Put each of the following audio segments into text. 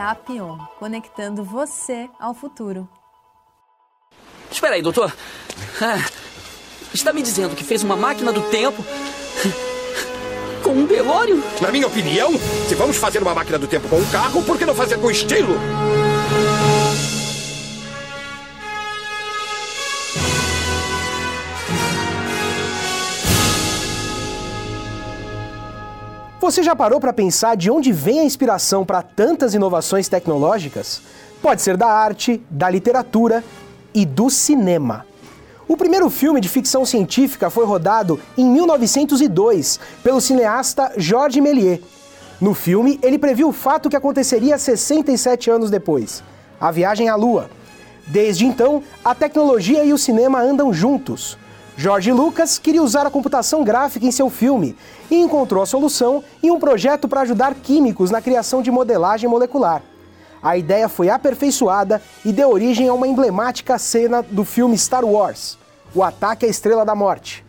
IAPION, conectando você ao futuro. Espera aí, doutor. Ah, está me dizendo que fez uma máquina do tempo com um DeLorean? Na minha opinião, se vamos fazer uma máquina do tempo com um carro, por que não fazer com estilo? Você já parou para pensar de onde vem a inspiração para tantas inovações tecnológicas? Pode ser da arte, da literatura e do cinema. O primeiro filme de ficção científica foi rodado em 1902 pelo cineasta Georges Méliès. No filme, ele previu o fato que aconteceria 67 anos depois: a viagem à Lua. Desde então, a tecnologia e o cinema andam juntos. George Lucas queria usar a computação gráfica em seu filme e encontrou a solução em um projeto para ajudar químicos na criação de modelagem molecular. A ideia foi aperfeiçoada e deu origem a uma emblemática cena do filme Star Wars, O Ataque à Estrela da Morte.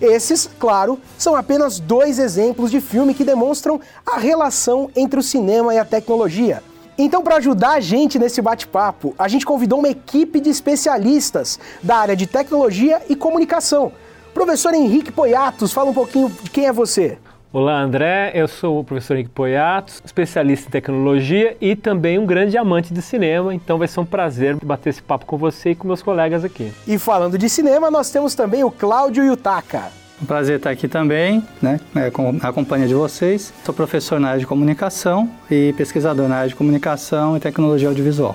Esses, claro, são apenas dois exemplos de filme que demonstram a relação entre o cinema e a tecnologia então, para ajudar a gente nesse bate-papo, a gente convidou uma equipe de especialistas da área de tecnologia e comunicação. Professor Henrique Poiatos, fala um pouquinho de quem é você. Olá, André. Eu sou o professor Henrique Poiatos, especialista em tecnologia e também um grande amante de cinema. Então vai ser um prazer bater esse papo com você e com meus colegas aqui. E falando de cinema, nós temos também o Cláudio Yutaka. Um prazer estar aqui também, né, é, com a companhia de vocês. Sou professor na área de comunicação e pesquisador na área de comunicação e tecnologia audiovisual.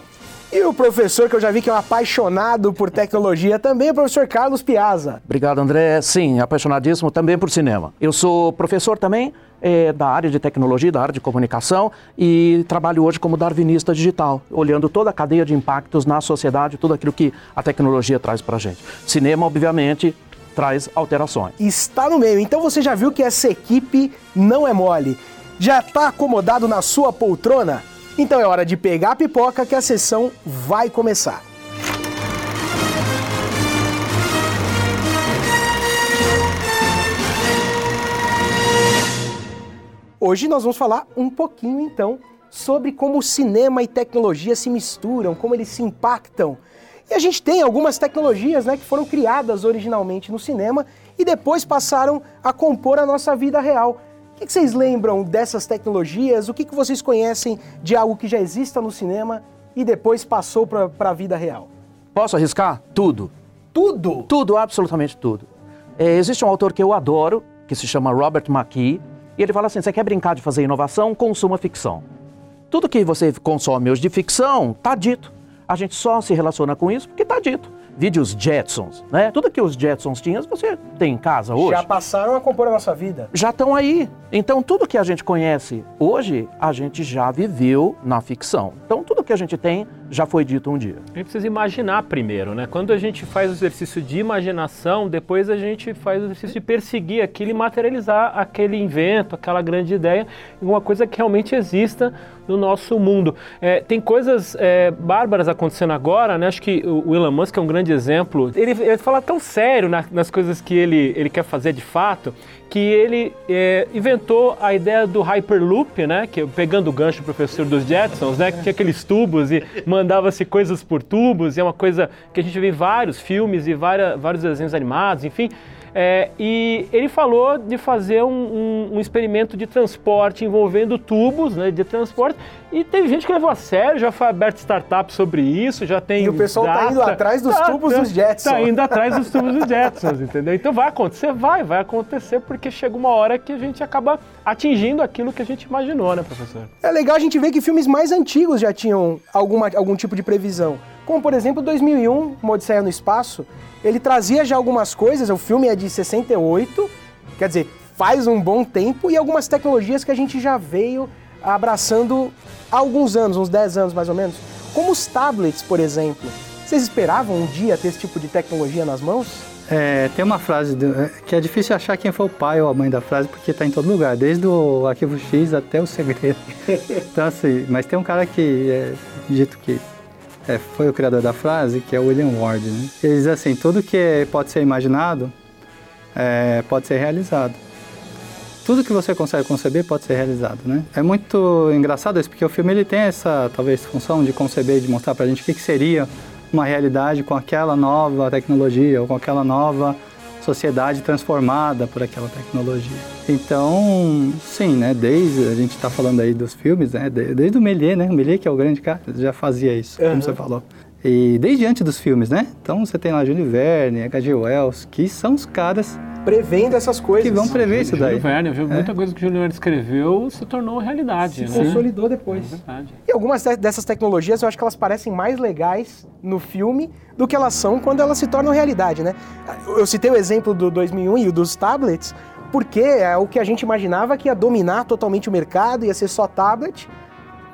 E o professor que eu já vi que é um apaixonado por tecnologia também, o professor Carlos Piazza. Obrigado, André. Sim, apaixonadíssimo também por cinema. Eu sou professor também é, da área de tecnologia, da área de comunicação e trabalho hoje como darwinista digital, olhando toda a cadeia de impactos na sociedade, tudo aquilo que a tecnologia traz para a gente. Cinema, obviamente, traz alterações. Está no meio. Então você já viu que essa equipe não é mole. Já está acomodado na sua poltrona? Então é hora de pegar a pipoca que a sessão vai começar. Hoje nós vamos falar um pouquinho então sobre como cinema e tecnologia se misturam, como eles se impactam e a gente tem algumas tecnologias né, que foram criadas originalmente no cinema e depois passaram a compor a nossa vida real. O que vocês lembram dessas tecnologias? O que vocês conhecem de algo que já exista no cinema e depois passou para a vida real? Posso arriscar? Tudo. Tudo? Tudo, absolutamente tudo. É, existe um autor que eu adoro, que se chama Robert McKee, e ele fala assim: você quer brincar de fazer inovação? Consuma ficção. Tudo que você consome hoje de ficção está dito. A gente só se relaciona com isso porque está dito. Vídeos Jetsons, né? Tudo que os Jetsons tinham, você tem em casa hoje. Já passaram a compor a nossa vida. Já estão aí. Então, tudo que a gente conhece hoje, a gente já viveu na ficção. Então, tudo que a gente tem já foi dito um dia. A gente precisa imaginar primeiro, né? Quando a gente faz o exercício de imaginação, depois a gente faz o exercício de perseguir aquilo e materializar aquele invento, aquela grande ideia, em uma coisa que realmente exista no nosso mundo. É, tem coisas é, bárbaras acontecendo agora, né? Acho que o Elon Musk é um grande exemplo. Ele, ele fala tão sério na, nas coisas que ele, ele quer fazer de fato, que ele é, inventou a ideia do Hyperloop, né? Que pegando o gancho professor dos Jetsons, né? Que tinha aqueles tubos e mandava-se coisas por tubos, e é uma coisa que a gente vê em vários filmes e várias, vários desenhos animados, enfim. É, e ele falou de fazer um, um, um, experimento de transporte envolvendo tubos né, de transporte. E teve gente que levou a sério, já foi aberto startup sobre isso, já tem. E o pessoal está indo atrás dos tá, tubos tá, dos Jetsons. Está indo atrás dos tubos dos Jetsons, entendeu? Então vai acontecer? Vai, vai acontecer, porque chega uma hora que a gente acaba atingindo aquilo que a gente imaginou, né, professor? É legal a gente ver que filmes mais antigos já tinham alguma, algum tipo de previsão. Como, por exemplo, 2001, Uma Odisseia no Espaço, ele trazia já algumas coisas, o filme é de 68, quer dizer, faz um bom tempo, e algumas tecnologias que a gente já veio abraçando há alguns anos, uns 10 anos mais ou menos, como os tablets, por exemplo. Vocês esperavam um dia ter esse tipo de tecnologia nas mãos? É, tem uma frase do, é, que é difícil achar quem foi o pai ou a mãe da frase, porque está em todo lugar, desde o arquivo X até o segredo. então, assim, mas tem um cara que é dito que é, foi o criador da frase, que é William Ward. Né? Ele diz assim: tudo que pode ser imaginado é, pode ser realizado. tudo que você consegue conceber pode ser realizado, né? É muito engraçado isso, porque o filme ele tem essa, talvez, função de conceber, de mostrar pra gente o que, que seria uma realidade com aquela nova tecnologia ou com aquela nova sociedade transformada por aquela tecnologia. Então, sim, né, desde a gente está falando aí dos filmes, né, desde o Méliès, né, o Méliès que é o grande cara, já fazia isso, uhum. como você falou. E desde antes dos filmes, né? Então você tem lá Júlio Verne, H.G. Wells, que são os caras prevendo essas coisas. Que vão prever isso daí. Júlio Verne? É. Muita coisa que o Júlio Verne escreveu se tornou realidade. Se né? consolidou depois. É e algumas dessas tecnologias eu acho que elas parecem mais legais no filme do que elas são quando elas se tornam realidade, né? Eu citei o exemplo do 2001 e o dos tablets, porque é o que a gente imaginava que ia dominar totalmente o mercado, ia ser só tablet.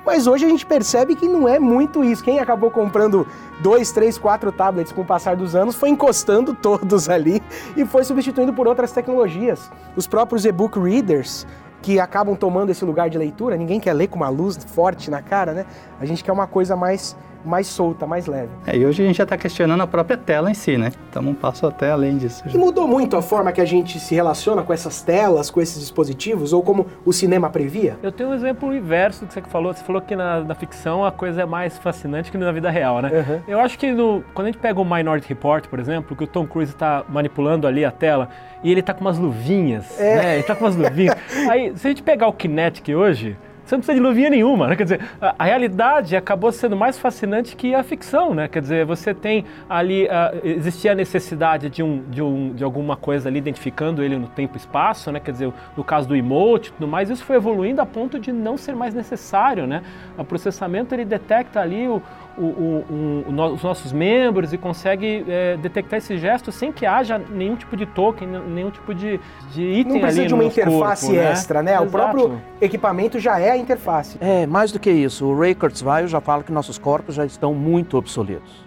Mas hoje a gente percebe que não é muito isso. Quem acabou comprando dois, três, quatro tablets com o passar dos anos foi encostando todos ali e foi substituindo por outras tecnologias. Os próprios e-book readers que acabam tomando esse lugar de leitura, ninguém quer ler com uma luz forte na cara, né? A gente quer uma coisa mais mais solta, mais leve. É, e hoje a gente já está questionando a própria tela em si, né? Então um passo até além disso. E mudou muito a forma que a gente se relaciona com essas telas, com esses dispositivos, ou como o cinema previa? Eu tenho um exemplo inverso do que você falou. Você falou que na, na ficção a coisa é mais fascinante que na vida real, né? Uhum. Eu acho que no, quando a gente pega o Minority Report, por exemplo, que o Tom Cruise está manipulando ali a tela e ele está com umas luvinhas, é. né? Ele está com umas luvinhas. Aí, se a gente pegar o Kinetic hoje, você não precisa de luvinha nenhuma, né? Quer dizer, a, realidade acabou sendo mais fascinante que a ficção, né? Quer dizer, você tem ali, uh, existia a necessidade de, um, de, um, de alguma coisa ali identificando ele no tempo e espaço, né? Quer dizer, no caso do emote e tudo mais, isso foi evoluindo a ponto de não ser mais necessário, né? O processamento, ele detecta ali o, o, o, o, os nossos membros e consegue é, detectar esse gesto sem que haja nenhum tipo de token, nenhum tipo de, de item Não precisa ali de uma interface corpo, né? extra, né? né? O próprio equipamento já é a interface. É, mais do que isso. O Ray Kurzweil já fala que nossos corpos já estão muito obsoletos.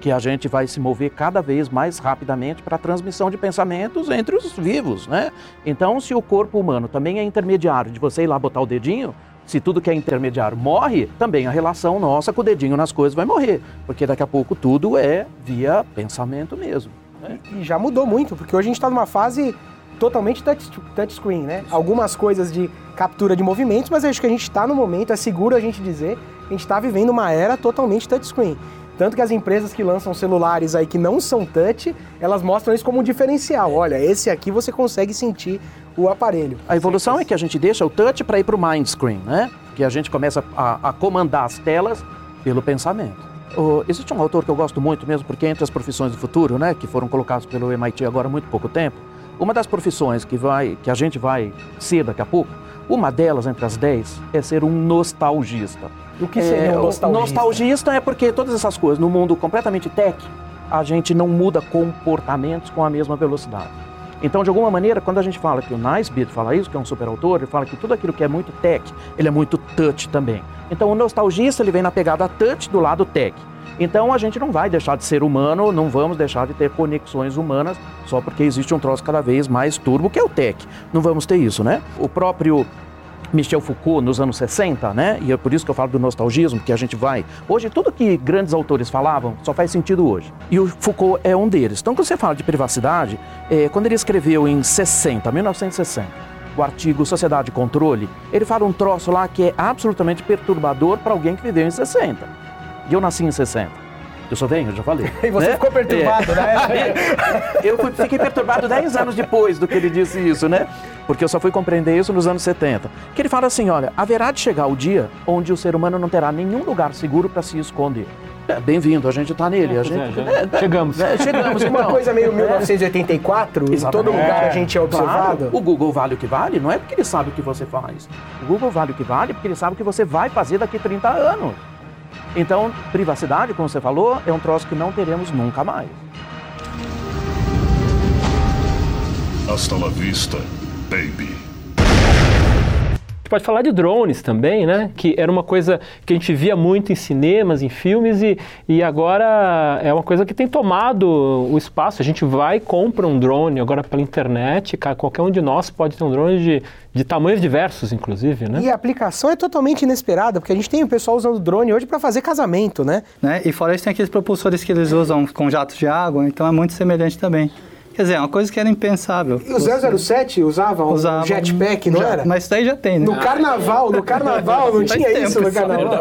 Que a gente vai se mover cada vez mais rapidamente para a transmissão de pensamentos entre os vivos, né? Então, se o corpo humano também é intermediário de você ir lá botar o dedinho, se tudo que é intermediário morre, também a relação nossa com o dedinho nas coisas vai morrer. Porque daqui a pouco tudo é via pensamento mesmo. Né? E já mudou muito, porque hoje a gente está numa fase totalmente touch, touchscreen, né? Algumas coisas de captura de movimentos, mas acho que a gente está no momento, é seguro a gente dizer, a gente está vivendo uma era totalmente touchscreen. Tanto que as empresas que lançam celulares aí que não são touch, elas mostram isso como um diferencial. Olha, esse aqui você consegue sentir o aparelho. A evolução é que a gente deixa o touch para ir para o mind screen, né? Que a gente começa a, a comandar as telas pelo pensamento. Oh, existe um autor que eu gosto muito mesmo, porque entre as profissões do futuro, né, que foram colocadas pelo MIT agora há muito pouco tempo, uma das profissões que, vai, que a gente vai ser daqui a pouco, uma delas entre as dez é ser um nostalgista. O que seria é, um nostalgista? Nostalgista é porque todas essas coisas, no mundo completamente tech, a gente não muda comportamentos com a mesma velocidade. Então, de alguma maneira, quando a gente fala que o Nicebeat fala isso, que é um super autor, ele fala que tudo aquilo que é muito tech, ele é muito touch também. Então, o nostalgista, ele vem na pegada touch do lado tech. Então, a gente não vai deixar de ser humano, não vamos deixar de ter conexões humanas só porque existe um troço cada vez mais turbo, que é o tech. Não vamos ter isso, né? O próprio Michel Foucault nos anos 60, né? E é por isso que eu falo do nostalgismo, que a gente vai. Hoje, tudo que grandes autores falavam só faz sentido hoje. E o Foucault é um deles. Então, quando você fala de privacidade, é, quando ele escreveu em 60, 1960, o artigo Sociedade e Controle, ele fala um troço lá que é absolutamente perturbador para alguém que viveu em 60. E eu nasci em 60. Eu sou velho, já falei. e você né? ficou perturbado, é. né? eu fiquei perturbado 10 anos depois do que ele disse isso, né? Porque eu só fui compreender isso nos anos 70. Que ele fala assim: olha, haverá de chegar o dia onde o ser humano não terá nenhum lugar seguro para se esconder. É, Bem-vindo, a gente está nele. É, a gente, é, é, chegamos. É, chegamos. Uma coisa meio 1984, em todo lugar a gente é observado. Claro, o Google vale o que vale, não é porque ele sabe o que você faz. O Google vale o que vale porque ele sabe o que você vai fazer daqui a 30 anos. Então, privacidade, como você falou, é um troço que não teremos nunca mais. Hasta la vista, baby gente pode falar de drones também, né? Que era uma coisa que a gente via muito em cinemas, em filmes, e, e agora é uma coisa que tem tomado o espaço. A gente vai e compra um drone agora pela internet, cara, qualquer um de nós pode ter um drone de, de tamanhos diversos, inclusive, né? E a aplicação é totalmente inesperada, porque a gente tem o pessoal usando drone hoje para fazer casamento, né? né? E fora isso tem aqueles propulsores que eles usam com jatos de água, então é muito semelhante também Quer dizer, é uma coisa que era impensável. E o 007 usava um Usava jetpack, não já- era? Mas isso aí já tem, né? No carnaval, no carnaval, não Faz tinha tempo isso no carnaval.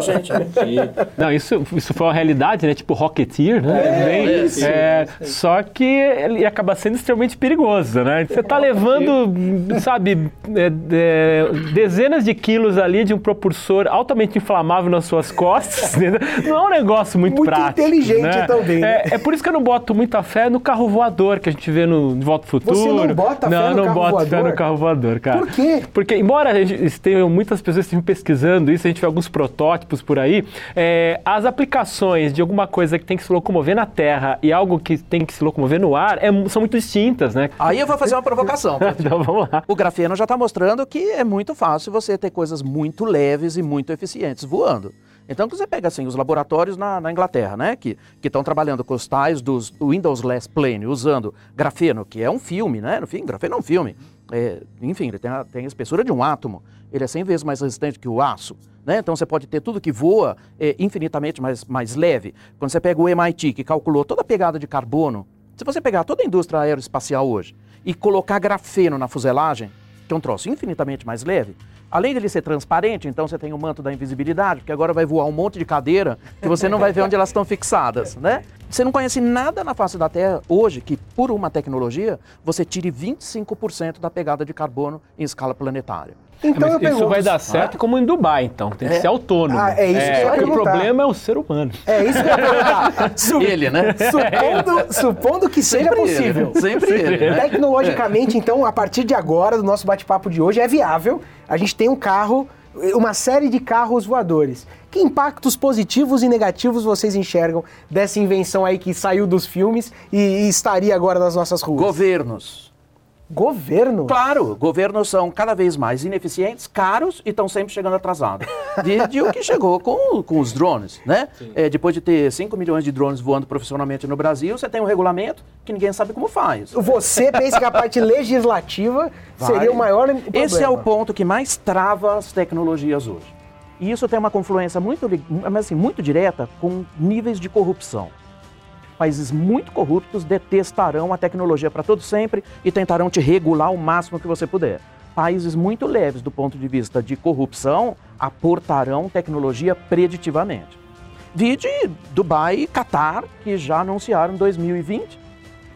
Não, isso, isso foi uma realidade, né? Tipo Rocketeer, né? É, Bem- isso. é, só que ele acaba sendo extremamente perigoso, né? Você tá levando, sabe, é, é, dezenas de quilos ali de um propulsor altamente inflamável nas suas costas. entendeu? Não é um negócio muito, Muito prático. inteligente né? também, né? É, é por isso que eu não boto muita fé no carro voador que a gente vê no De Volta ao Futuro. Você não bota fé não, no não carro fé voador? no carro voador, cara. Por quê? Porque, embora a gente tenha muitas pessoas estejam pesquisando isso, a gente vê alguns protótipos por aí, é, as aplicações de alguma coisa que tem que se locomover na Terra e algo que tem que se locomover no ar é são muito distintas, né? Aí eu vou fazer uma provocação. Então vamos lá. O grafeno já está mostrando que é muito fácil você ter coisas muito leves e muito eficientes voando. Então, você pega assim, os laboratórios na, na Inglaterra, né, que estão trabalhando com os tais dos do Windowsless Plane, usando grafeno, que é um filme, né? No fim, grafeno é um filme. É, enfim, ele tem a, tem a espessura de um átomo. Ele é 100 vezes mais resistente que o aço. Né? Então, você pode ter tudo que voa é, infinitamente mais, mais leve. Quando você pega o MIT, que calculou toda a pegada de carbono, se você pegar toda a indústria aeroespacial hoje e colocar grafeno na fuselagem, que é um troço infinitamente mais leve, além de ele ser transparente, então você tem o manto da invisibilidade, porque agora vai voar um monte de cadeira que você não vai ver onde elas estão fixadas, né? Você não conhece nada na face da Terra hoje que, por uma tecnologia, você tire 25% da pegada de carbono em escala planetária. Então eu Mas isso pergunto... vai dar certo como em Dubai, então. Tem que É. ser autônomo. Ah, é isso que eu ia o problema é o ser humano. É isso que eu ia perguntar. Su- Ele, né? Supondo, supondo que seja Sempre ele, possível. Sempre ele, né? Tecnologicamente, então, a partir de agora, do nosso bate-papo de hoje, é viável. A gente tem um carro, uma série de carros voadores. Que impactos positivos e negativos vocês enxergam dessa invenção aí que saiu dos filmes e, e estaria agora nas nossas ruas? Governos. Governo? Claro, governos são cada vez mais ineficientes, caros e estão sempre chegando atrasados. Desde o que chegou com, com os drones, né? É, depois de ter 5 milhões de drones voando profissionalmente no Brasil, você tem um regulamento que ninguém sabe como faz. Você pensa que a parte legislativa seria o maior problema? Esse é o ponto que mais trava as tecnologias hoje. E isso tem uma confluência muito, assim, muito direta com níveis de corrupção. Países muito corruptos detestarão a tecnologia para todo sempre e tentarão te regular o máximo que você puder. Países muito leves do ponto de vista de corrupção aportarão tecnologia preditivamente. Vide Dubai e Catar, que já anunciaram em 2020.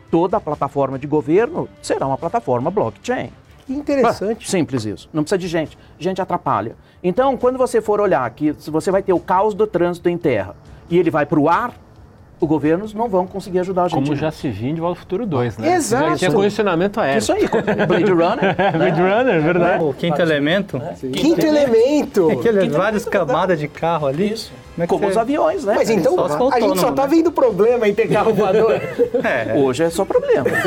Toda a plataforma de governo será uma plataforma blockchain. Que interessante. Ah, simples isso. Não precisa de gente. Gente atrapalha. Então, quando você for olhar que você vai ter o caos do trânsito em terra e ele vai para o ar, os governos não vão conseguir ajudar a gente. Como já se viu em De Volta ao Futuro 2, né? Exato. Já tinha condicionamento aéreo. Isso aí, Blade Runner. né? Blade Runner, verdade. O quinto elemento, Quinto elemento. aqueles várias camadas de carro ali. Isso. Como é Como você- os aviões, né? Mas então, for a gente só tá né? vendo problema em ter carro voador. Hoje é só problema. né?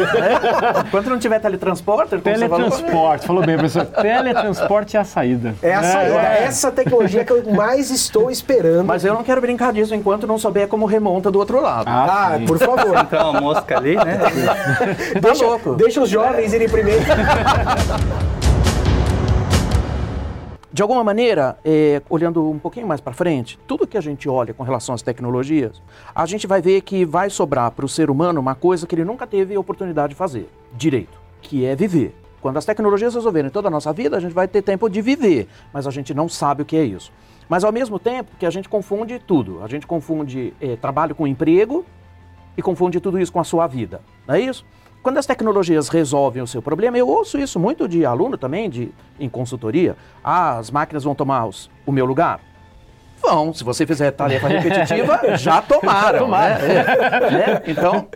Enquanto não tiver falou, Teletransporte, falou bem, professor. Teletransporte é a saída. É a saída, é. essa tecnologia que eu mais estou esperando. Mas eu não quero brincar disso enquanto não souber como remonta do outro lado. Ah, por favor. Entrar uma mosca ali, né? deixa, louco. deixa os jovens irem primeiro. De alguma maneira, é, olhando um pouquinho mais para frente, tudo que a gente olha com relação às tecnologias, a gente vai ver que vai sobrar para o ser humano uma coisa que ele nunca teve oportunidade de fazer, direito, que é viver. Quando as tecnologias resolverem toda a nossa vida, a gente vai ter tempo de viver, mas a gente não sabe o que é isso. Mas ao mesmo tempo que a gente confunde tudo, a gente confunde é, trabalho com emprego e confunde tudo isso com a sua vida, não é isso? Quando as tecnologias resolvem o seu problema, eu ouço isso muito de aluno também, de, em consultoria. Ah, as máquinas vão tomar os- o meu lugar? Vão, se você fizer tarefa repetitiva, já tomaram. né? É, né? Então,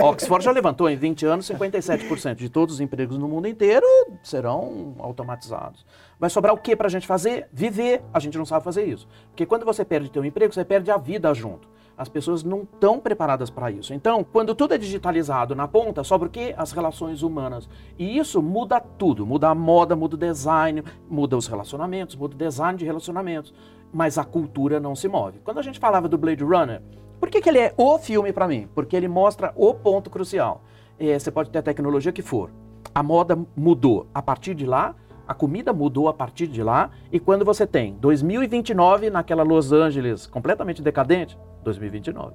Oxford já levantou em 20 anos 57% de todos os empregos no mundo inteiro serão automatizados. Vai sobrar o que para a gente fazer? Viver. A gente não sabe fazer isso. Porque quando você perde teu emprego, você perde a vida junto. As pessoas não estão preparadas para isso. Então, quando tudo é digitalizado na ponta, sobra o quê? As relações humanas. E isso muda tudo. Muda a moda, muda o design, muda os relacionamentos, muda o design de relacionamentos. Mas a cultura não se move. Quando a gente falava do Blade Runner, por que, que ele é o filme para mim? Porque ele mostra o ponto crucial. É, você pode ter a tecnologia que for. A moda mudou a partir de lá, a comida mudou a partir de lá, e quando você tem 2029 naquela Los Angeles completamente decadente, 2029.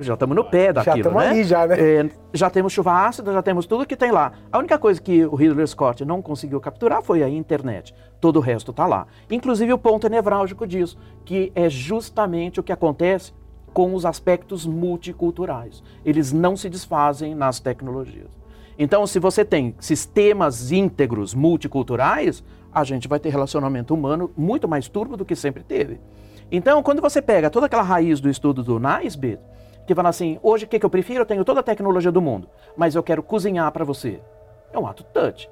Já estamos no pé daquilo, tamo né? ali já, né? É, já temos chuva ácida, já temos tudo que tem lá. A única coisa que o Ridley Scott não conseguiu capturar foi a internet. Todo o resto está lá. Inclusive o ponto nevrálgico disso, que é justamente o que acontece com os aspectos multiculturais. Eles não se desfazem nas tecnologias. Então, se você tem sistemas íntegros multiculturais, a gente vai ter relacionamento humano muito mais turbo do que sempre teve. Então, quando você pega toda aquela raiz do estudo do Naisbitt, que fala assim, hoje o que, que eu prefiro? Eu tenho toda a tecnologia do mundo, mas eu quero cozinhar para você. É um ato touch.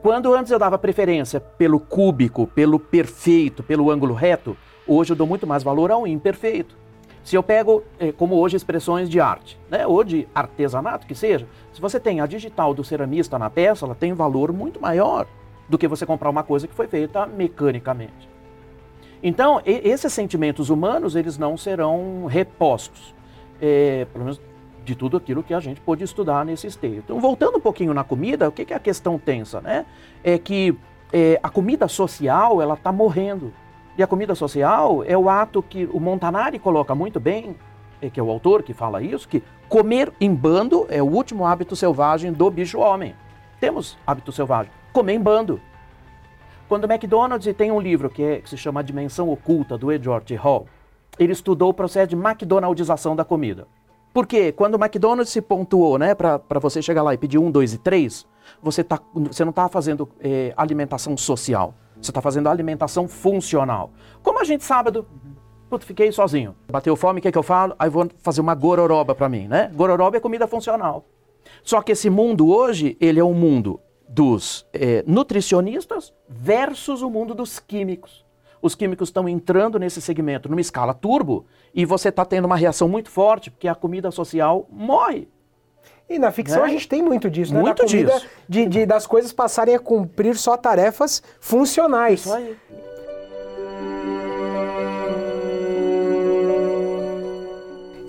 Quando antes eu dava preferência pelo cúbico, pelo perfeito, pelo ângulo reto, hoje eu dou muito mais valor ao imperfeito. Se eu pego, eh, como hoje, expressões de arte, né, ou de artesanato, que seja, se você tem a digital do ceramista na peça, ela tem um valor muito maior do que você comprar uma coisa que foi feita mecanicamente. Então, esses sentimentos humanos, eles não serão repostos, eh, pelo menos de tudo aquilo que a gente pôde estudar nesse esteio. Então, voltando um pouquinho na comida, o que que é a questão tensa, né? É que eh, a comida social, ela está morrendo. E a comida social é o ato que o Montanari coloca muito bem, que é o autor que fala isso, que comer em bando é o último hábito selvagem do bicho homem. Temos hábito selvagem, comer em bando. Quando o McDonald's tem um livro que, é- que se chama A Dimensão Oculta, do Edward Hall, ele estudou o processo de McDonaldização da comida. Porque quando o McDonald's se pontuou, né, para você chegar lá e pedir um, dois e três, você, tá, você não está fazendo eh, alimentação social, você está fazendo alimentação funcional. Como a gente sábado, puto, fiquei sozinho, bateu fome, o que, que eu falo? Aí vou fazer uma gororoba para mim, né? Gororoba é comida funcional. Só que esse mundo hoje, ele é um mundo dos eh, nutricionistas versus o mundo dos químicos. Os químicos estão entrando nesse segmento numa escala turbo e você está tendo uma reação muito forte porque a comida social morre. E na ficção Né? a gente tem muito disso, né? Muito da comida, disso. De, de- das coisas passarem a cumprir só tarefas funcionais. Isso aí.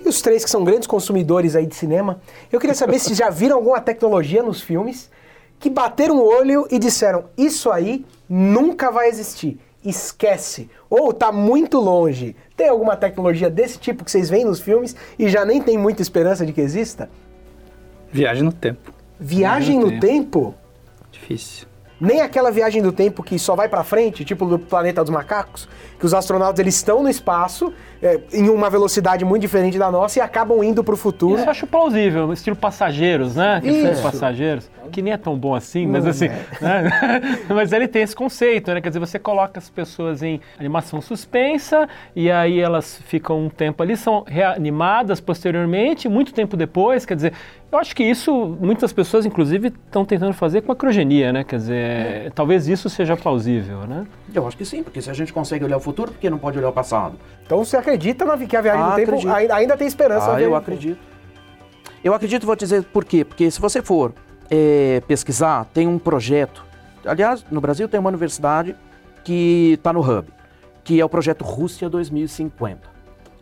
E os três que são grandes consumidores aí de cinema, eu queria saber se já viram alguma tecnologia nos filmes que bateram o olho e disseram: Isso aí nunca vai existir. Esquece. Ou tá muito longe. Tem alguma tecnologia desse tipo que vocês veem nos filmes e já nem tem muita esperança de que exista? Viagem no tempo. Viagem no Meu tempo? Difícil. Nem aquela viagem do tempo que só vai pra frente, tipo do planeta dos macacos, que os astronautas eles estão no espaço é, em uma velocidade muito diferente da nossa e acabam indo pro futuro. Isso eu acho plausível, estilo passageiros, né? Filme Isso. Passageiros, que nem é tão bom assim, mas Não assim. é. né? mas ele tem esse conceito, né? Quer dizer, você coloca as pessoas em animação suspensa e aí elas ficam um tempo ali, são reanimadas posteriormente, muito tempo depois. Quer dizer, eu acho que isso muitas pessoas, inclusive, estão tentando fazer com a criogenia, né? Quer dizer, É. talvez isso seja plausível, né? Eu acho que sim, porque se a gente consegue olhar o futuro, por que não pode olhar o passado? Então você acredita na, que a viagem Ah, do tempo acredito. ainda, ainda tem esperança? Ah, viagem eu acredito. Eu acredito, vou te dizer por quê. Porque se você for eh, pesquisar, tem um projeto. Aliás, no Brasil tem uma universidade que está no Hub, que é o projeto Rússia 2050.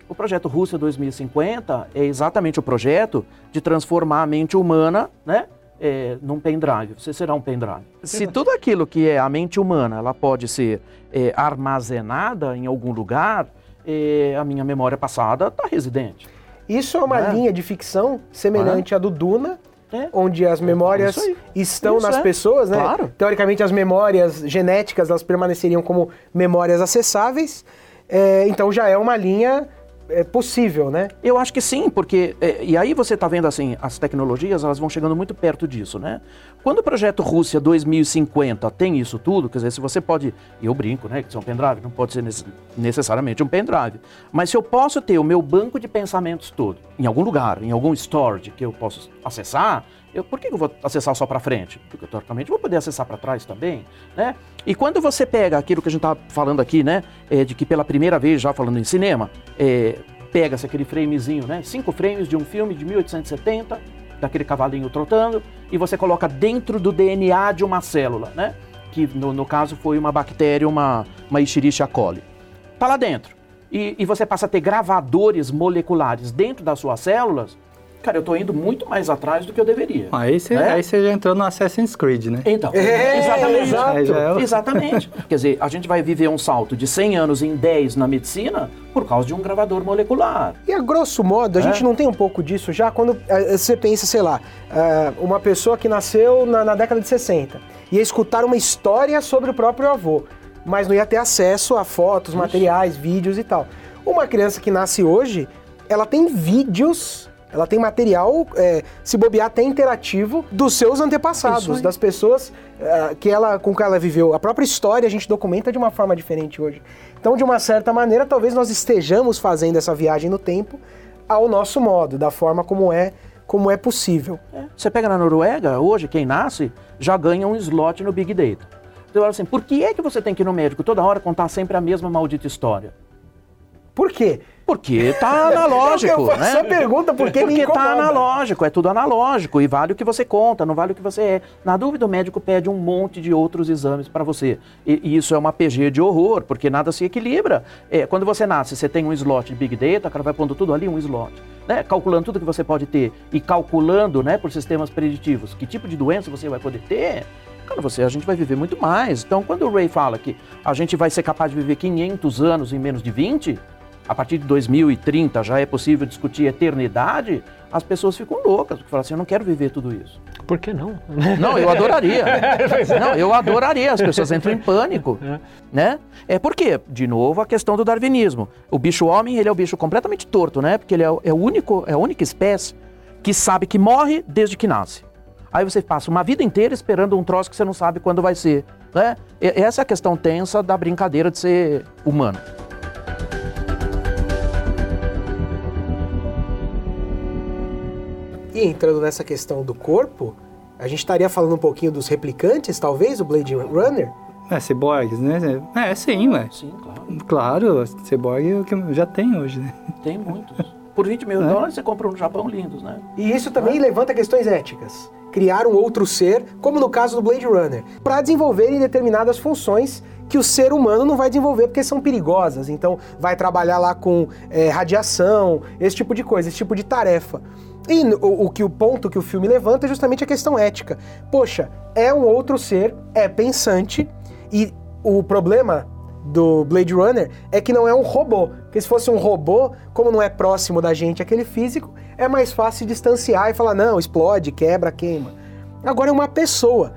O projeto Rússia 2050 é exatamente o projeto de transformar a mente humana, né? eh, num pendrive. Você será um pendrive. Se tudo aquilo que é a mente humana, ela pode ser eh, armazenada em algum lugar, eh, a minha memória passada está residente. Isso é uma É. linha de ficção semelhante à do Duna, É. onde as memórias Isso aí. estão Isso nas é. pessoas, né? Claro. Teoricamente, as memórias genéticas elas permaneceriam como memórias acessáveis. É, então já é uma linha é, possível, né? Eu acho que sim, porque é, e aí você está vendo assim, as tecnologias elas vão chegando muito perto disso, né? Quando o projeto Rússia 2050 tem isso tudo, quer dizer, se você pode, eu brinco, né, que isso é um pendrive, não pode ser nece- necessariamente um pendrive, mas se eu posso ter o meu banco de pensamentos todo em algum lugar, em algum storage que eu posso acessar, eu, por que eu vou acessar só para frente? Porque teoricamente eu vou poder acessar para trás também, né? E quando você pega aquilo que a gente está falando aqui, né, é, de que pela primeira vez já falando em cinema, é, pega-se aquele framezinho, né? Cinco frames de um filme de 1870, daquele cavalinho trotando, e você coloca dentro do DNA de uma célula, né? Que no, no caso foi uma bactéria, uma, uma Escherichia coli. Tá lá dentro. E, e você passa a ter gravadores moleculares dentro das suas células Cara, eu tô indo muito mais atrás do que eu deveria. Aí você, né? aí você já entrou no Assassin's Creed, né? Então, É, exatamente. é Exatamente. Quer dizer, a gente vai viver um salto de 100 anos em 10 na medicina por causa de um gravador molecular. E a grosso modo, a É. gente não tem um pouco disso já quando eh, você pensa, sei lá, ah, uma pessoa que nasceu na, na década de 60 ia escutar uma história sobre o próprio avô, mas não ia ter acesso a fotos, materiais, vídeos e tal. Uma criança que nasce hoje, ela tem vídeos. Ela tem material, eh, se bobear, até interativo dos seus antepassados, das pessoas ah, que ela, com que ela viveu. A própria história a gente documenta de uma forma diferente hoje. Então, de uma certa maneira, talvez nós estejamos fazendo essa viagem no tempo ao nosso modo, da forma como é, como é possível. Você pega na Noruega, hoje, quem nasce já ganha um slot no Big Data. Então, assim, por que é que você tem que ir no médico toda hora contar sempre a mesma maldita história? Por quê? Porque tá analógico, Eu né? essa pergunta porque me Porque incomoda. tá analógico, é tudo analógico e vale o que você conta, não vale o que você é. Na dúvida, o médico pede um monte de outros exames para você. E, e isso é uma PG de horror, porque nada se equilibra. É, quando você nasce, você tem um slot de Big Data, o cara vai pondo tudo ali, um slot. Né? Calculando tudo que você pode ter e calculando né, por sistemas preditivos que tipo de doença você vai poder ter, cara, você, a gente vai viver muito mais. Então, quando o Ray fala que a gente vai ser capaz de viver 500 anos em menos de 20, a partir de 2030 já é possível discutir eternidade, as pessoas ficam loucas, porque falam assim, eu não quero viver tudo isso. Por que não? Não, eu adoraria. Não, eu adoraria. As pessoas entram em pânico, né? É porque, de novo, a questão do darwinismo. O bicho homem, ele é o bicho completamente torto, né? Porque ele é, é o único, é a única espécie que sabe que morre desde que nasce. Aí você passa uma vida inteira esperando um troço que você não sabe quando vai ser, né? E- Essa é a questão tensa da brincadeira de ser humano. E entrando nessa questão do corpo, a gente estaria falando um pouquinho dos replicantes, talvez, o Blade Runner? É, ciborgues, né? É, sim, ué. Sim, claro. Claro, ciborgue é o que já tem hoje, né? Tem muitos. Por 20 mil dólares você compra um no Japão lindos, né? E isso também levanta questões éticas. Criar um outro ser, como no caso do Blade Runner, para desenvolverem determinadas funções que o ser humano não vai desenvolver porque são perigosas. Então, vai trabalhar lá com eh, radiação, esse tipo de coisa, esse tipo de tarefa. E o, o que o ponto que o filme levanta é justamente a questão ética. Poxa, é um outro ser, é pensante e o problema do Blade Runner é que não é um robô. Porque se fosse um robô, como não é próximo da gente aquele físico, é mais fácil distanciar e falar, não, explode, quebra, queima. Agora é uma pessoa.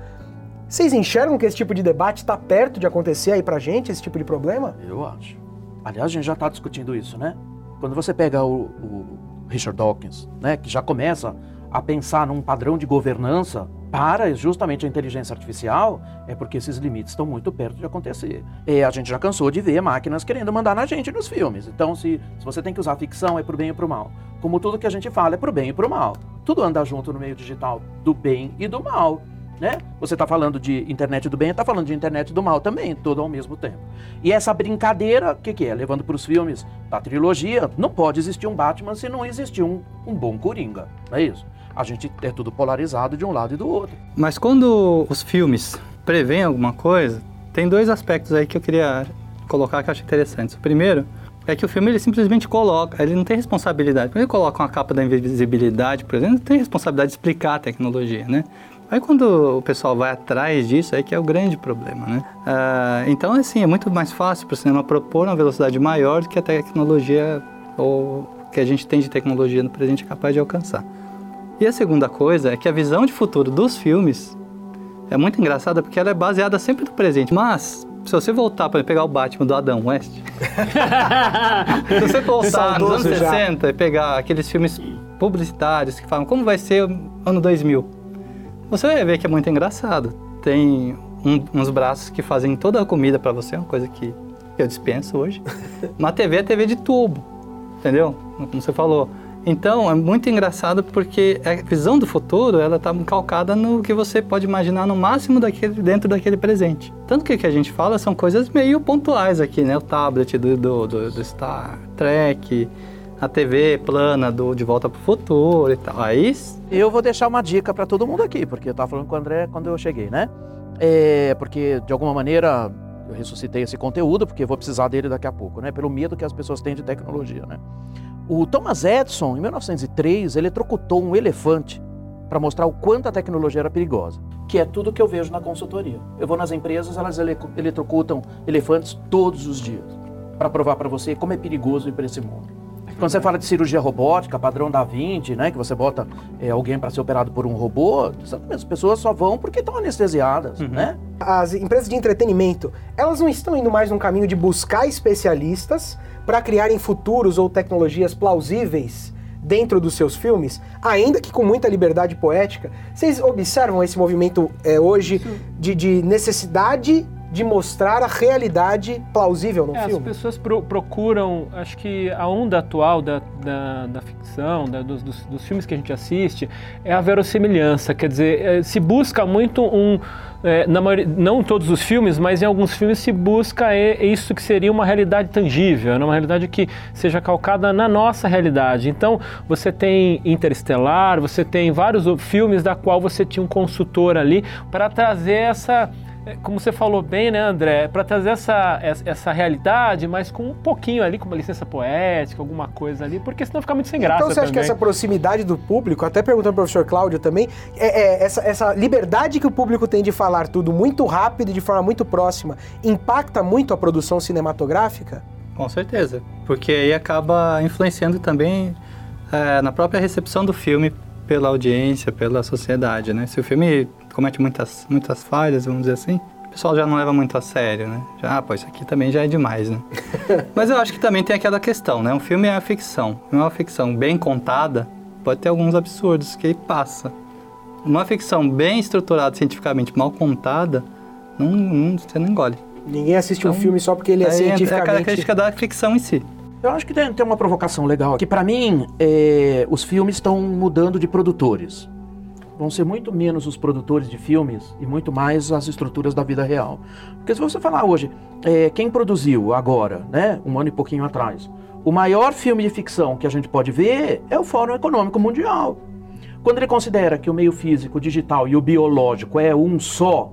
Vocês enxergam que esse tipo de debate está perto de acontecer aí pra gente, esse tipo de problema? Eu acho. Aliás, a gente já está discutindo isso, né? Quando você pega o, o Richard Dawkins, né, que já começa a pensar num padrão de governança para justamente a inteligência artificial, é porque esses limites estão muito perto de acontecer. E a gente já cansou de ver máquinas querendo mandar na gente nos filmes. Então, se, se você tem que usar ficção, é pro bem e pro mal. Como tudo que a gente fala é pro bem e pro mal. Tudo anda junto no meio digital do bem e do mal. Né? Você está falando de internet do bem, está falando de internet do mal também, tudo ao mesmo tempo. E essa brincadeira, o que, que é? Levando para os filmes da trilogia, não pode existir um Batman se não existir um, um bom Coringa, não é isso? A gente é tudo polarizado de um lado e do outro. Mas quando os filmes preveem alguma coisa, tem dois aspectos aí que eu queria colocar que eu acho interessantes. O primeiro é que o filme ele simplesmente coloca, ele não tem responsabilidade. Quando ele coloca uma capa da invisibilidade, por exemplo, não tem responsabilidade de explicar a tecnologia, né? Aí quando o pessoal vai atrás disso, aí que é o grande problema, né? Ah, então, assim, é muito mais fácil para o cinema propor uma velocidade maior do que a tecnologia, ou que a gente tem de tecnologia no presente é capaz de alcançar. E a segunda coisa é que a visão de futuro dos filmes é muito engraçada porque ela é baseada sempre no presente. Mas, se você voltar para pegar o Batman do Adam West, se você voltar nos anos Saudoso já. 60 e pegar aqueles filmes publicitários que falam como vai ser o ano 2000, você vai ver que é muito engraçado. Tem um- uns braços que fazem toda a comida para você, uma coisa que eu dispenso hoje. Uma TV é TV de tubo, entendeu? Como você falou. Então, é muito engraçado porque a visão do futuro, ela está calcada no que você pode imaginar no máximo daquele, dentro daquele presente. Tanto que o que a gente fala são coisas meio pontuais aqui, né? O tablet do, do, do- do Star Trek, a TV plana do De Volta para o Futuro e tal. Aí, Eu vou deixar uma dica para todo mundo aqui, porque eu estava falando com o André quando eu cheguei, né? É, porque, de alguma maneira, eu ressuscitei esse conteúdo, porque eu vou precisar dele daqui a pouco, né? Pelo medo que as pessoas têm de tecnologia, né? O Thomas Edison, em 1903, eletrocutou um elefante para mostrar o quanto a tecnologia era perigosa, que é tudo que eu vejo na consultoria. Eu vou nas empresas, elas ele eletrocutam elefantes todos os dias para provar para você como é perigoso ir para esse mundo. Quando você fala de cirurgia robótica, padrão da Vinci, né, que você bota é, alguém para ser operado por um robô, as pessoas só vão porque estão anestesiadas, Uhum. né? As empresas de entretenimento, elas não estão indo mais num caminho de buscar especialistas para criarem futuros ou tecnologias plausíveis dentro dos seus filmes, ainda que com muita liberdade poética. Vocês observam esse movimento é, hoje de, de necessidade de mostrar a realidade plausível no É, as filme? pessoas pro- procuram, acho que a onda atual da, da, da ficção, da- dos, dos- dos filmes que a gente assiste, é a verossimilhança. Quer dizer, eh, se busca muito um. na maioria, não em todos os filmes, mas em alguns filmes se busca eh, isso que seria uma realidade tangível, né, uma realidade que seja calcada na nossa realidade. Então, você tem Interestelar, você tem vários filmes da qual você tinha um consultor ali para trazer essa é, como você falou bem, né, André, para trazer essa, essa, realidade, mas com um pouquinho ali, com uma licença poética, alguma coisa ali, porque senão fica muito sem graça Então você acha que também. essa proximidade do público, até perguntando ao professor Cláudio também, é, é essa, essa liberdade que o público tem de falar tudo muito rápido e de forma muito próxima, impacta muito a produção cinematográfica? Com certeza, porque aí acaba influenciando também eh, na própria recepção do filme pela audiência, pela sociedade, né? Se o filme comete muitas, muitas falhas, vamos dizer assim, o pessoal já não leva muito a sério, né? Já, ah, pô, isso aqui também já é demais, né? Mas eu acho que também tem aquela questão, né? Um filme é a ficção. Uma ficção bem contada pode ter alguns absurdos que passa. Uma ficção bem estruturada, cientificamente mal contada, não, não- você não engole. Ninguém assiste um Então, filme só porque ele é Aí entra a cientificamente... característica da ficção em si. Eu acho que tem, tem uma provocação legal aqui. Para mim, é, os filmes estão mudando de produtores. Vão ser muito menos os produtores de filmes e muito mais as estruturas da vida real. Porque se você falar hoje, é, quem produziu agora, né, um ano e pouquinho atrás, o maior filme de ficção que a gente pode ver é o Fórum Econômico Mundial. Quando ele considera que o meio físico, digital e o biológico é um só,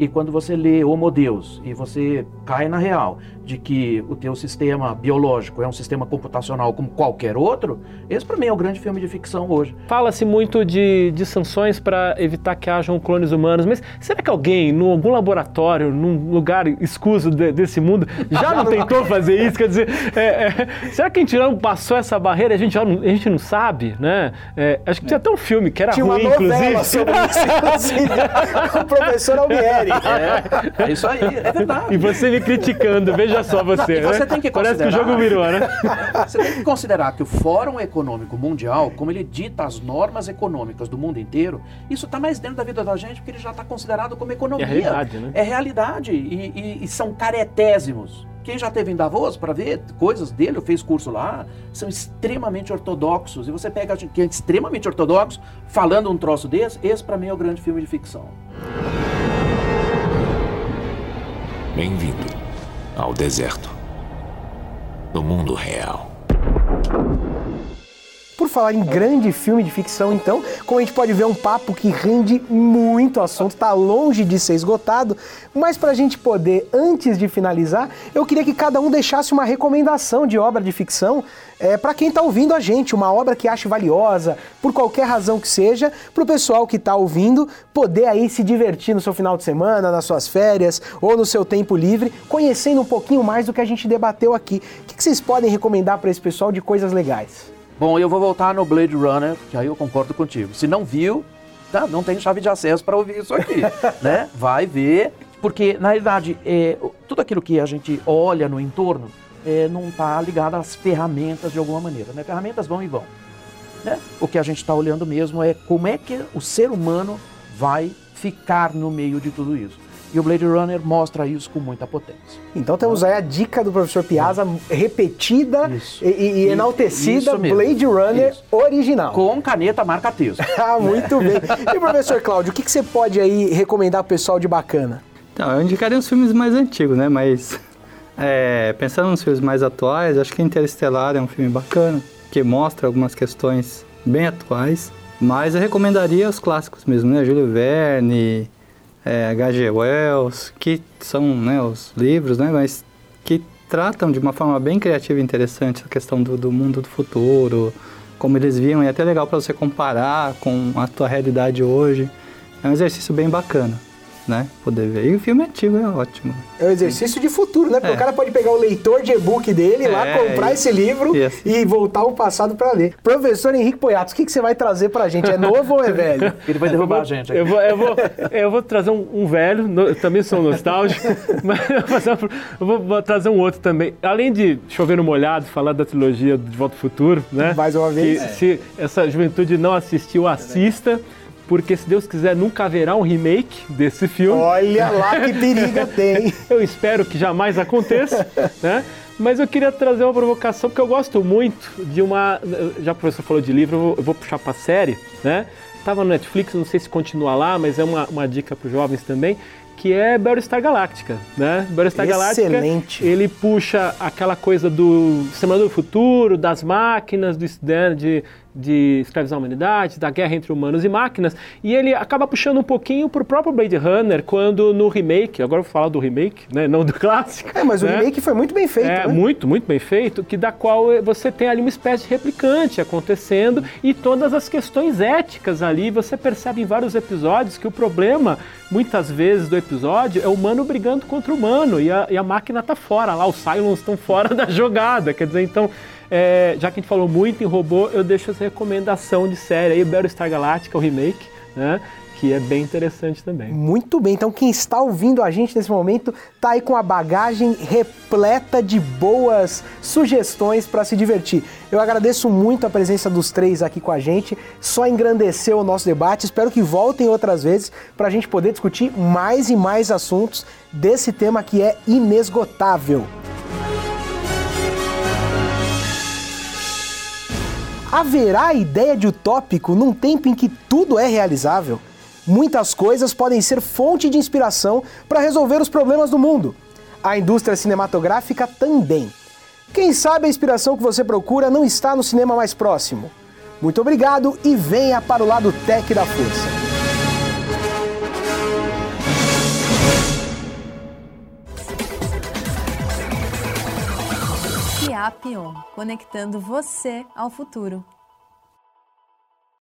e quando você lê Homo Deus e você cai na real de que o teu sistema biológico é um sistema computacional como qualquer outro, esse para mim é o grande filme de ficção hoje. Fala-se muito de, de sanções para evitar que hajam clones humanos, mas será que alguém, em algum laboratório, num lugar escuso de- desse mundo, já não tentou fazer isso? Quer dizer, é, é, será que a gente não passou essa barreira? A gente, já não, a gente não sabe, né? É, acho que tinha até um filme que era Tinha ruim, inclusive. sobre isso, inclusive, com o professor Albieri. É, é isso aí, é verdade. E você me criticando, veja só você. Você né? tem que Parece que o jogo virou, né? Você tem que considerar que o Fórum Econômico Mundial, como ele dita as normas econômicas do mundo inteiro, isso está mais dentro da vida da gente porque ele já está considerado como economia. É realidade, né? É realidade. E, e- e são caretésimos. Quem já teve em Davos para ver coisas dele, fez curso lá, são extremamente ortodoxos. E você pega que é extremamente ortodoxo, falando um troço desse, esse para mim é o grande filme de ficção. Bem-vindo ao deserto do mundo real. Por falar em grande filme de ficção, então, como a gente pode ver, é um papo que rende muito assunto, tá longe de ser esgotado, mas pra gente poder, antes de finalizar, eu queria que cada um deixasse uma recomendação de obra de ficção é, para quem tá ouvindo a gente, uma obra que ache valiosa, por qualquer razão que seja, pro pessoal que tá ouvindo poder aí se divertir no seu final de semana, nas suas férias ou no seu tempo livre, conhecendo um pouquinho mais do que a gente debateu aqui. O que que vocês podem recomendar para esse pessoal de coisas legais? Bom, eu vou voltar no Blade Runner, que aí eu concordo contigo. Se não viu, tá, não tem chave de acesso para ouvir isso aqui, né? Vai ver, porque na realidade é, tudo aquilo que a gente olha no entorno é, não está ligado às ferramentas de alguma maneira, né? Ferramentas vão e vão. Né? O que a gente está olhando mesmo é como é que o ser humano vai ficar no meio de tudo isso. E o Blade Runner mostra isso com muita potência. Então temos aí a dica do professor Piazza repetida Isso. e, e enaltecida mesmo. Blade Runner Isso. original. Com caneta marca texto. Ah, muito bem. E professor Cláudio, o que, que você pode aí recomendar pro pessoal de bacana? Então, eu indicaria os filmes mais antigos, né? Mas é, pensando nos filmes mais atuais, acho que Interestelar é um filme bacana, que mostra algumas questões bem atuais. Mas eu recomendaria os clássicos mesmo, né? Júlio Verne, é, H.G. Wells, que são né, os livros, né? Mas que tratam de uma forma bem criativa e interessante a questão do, do mundo do futuro, como eles viam, e é até legal para você comparar com a tua realidade hoje. É um exercício bem bacana né? Poder ver. E o filme antigo é ótimo. É um exercício de futuro, né? Porque É. o cara pode pegar o leitor de e-book dele, lá É, comprar e- esse livro e voltar ao passado para ler. Professor Henrique Poiatos, o que, que você vai trazer pra gente? É novo ou é velho? Ele vai derrubar a gente. Eu vou, eu vou, eu vou trazer um, um velho, no- eu também sou nostálgico, mas eu vou, fazer eu vou- vou trazer um outro também. Além de chover no molhado, falar da trilogia De Volta ao Futuro, né? Mais uma vez. Que se essa juventude não assistiu, assista. Porque se Deus quiser, nunca haverá um remake desse filme. Olha lá que periga tem. Eu espero que jamais aconteça, né? Mas eu queria trazer uma provocação, porque eu gosto muito de uma. Já que o professor falou de livro, eu vou, eu vou puxar para série, né? Tava no Netflix, não sei se continua lá, mas é uma, uma dica para os jovens também, que é Battlestar Galactica, né? Battlestar Galactica, Excelente. ele puxa aquela coisa do Exterminador do Futuro, das máquinas, do, né, de, de escravizar a humanidade, da guerra entre humanos e máquinas, e ele acaba puxando um pouquinho pro próprio Blade Runner, quando no remake, agora eu vou falar do remake, né, não do clássico. É, mas o né? remake foi muito bem feito, É, né? muito, muito bem feito, que da qual você tem ali uma espécie de replicante acontecendo e todas as questões éticas ali, você percebe em vários episódios que o problema, muitas vezes do episódio, é o humano brigando contra o humano e a, e a máquina tá fora, lá os Cylons estão fora da jogada, quer dizer, então, eh, já que a gente falou muito em robô, eu deixo essa recomendação de série aí, Battlestar Galactica, o remake, né, que é bem interessante também. Muito bem, então quem está ouvindo a gente nesse momento tá aí com a bagagem repleta de boas sugestões para se divertir. Eu agradeço muito a presença dos três aqui com a gente, só engrandeceu o nosso debate. Espero que voltem outras vezes para a gente poder discutir mais e mais assuntos desse tema que é inesgotável. Haverá ideia de utópico num tempo em que tudo é realizável? Muitas coisas podem ser fonte de inspiração para resolver os problemas do mundo. A indústria cinematográfica também. Quem sabe a inspiração que você procura não está no cinema mais próximo. Muito obrigado e venha para o lado tech da força. Fiapion, conectando você ao futuro.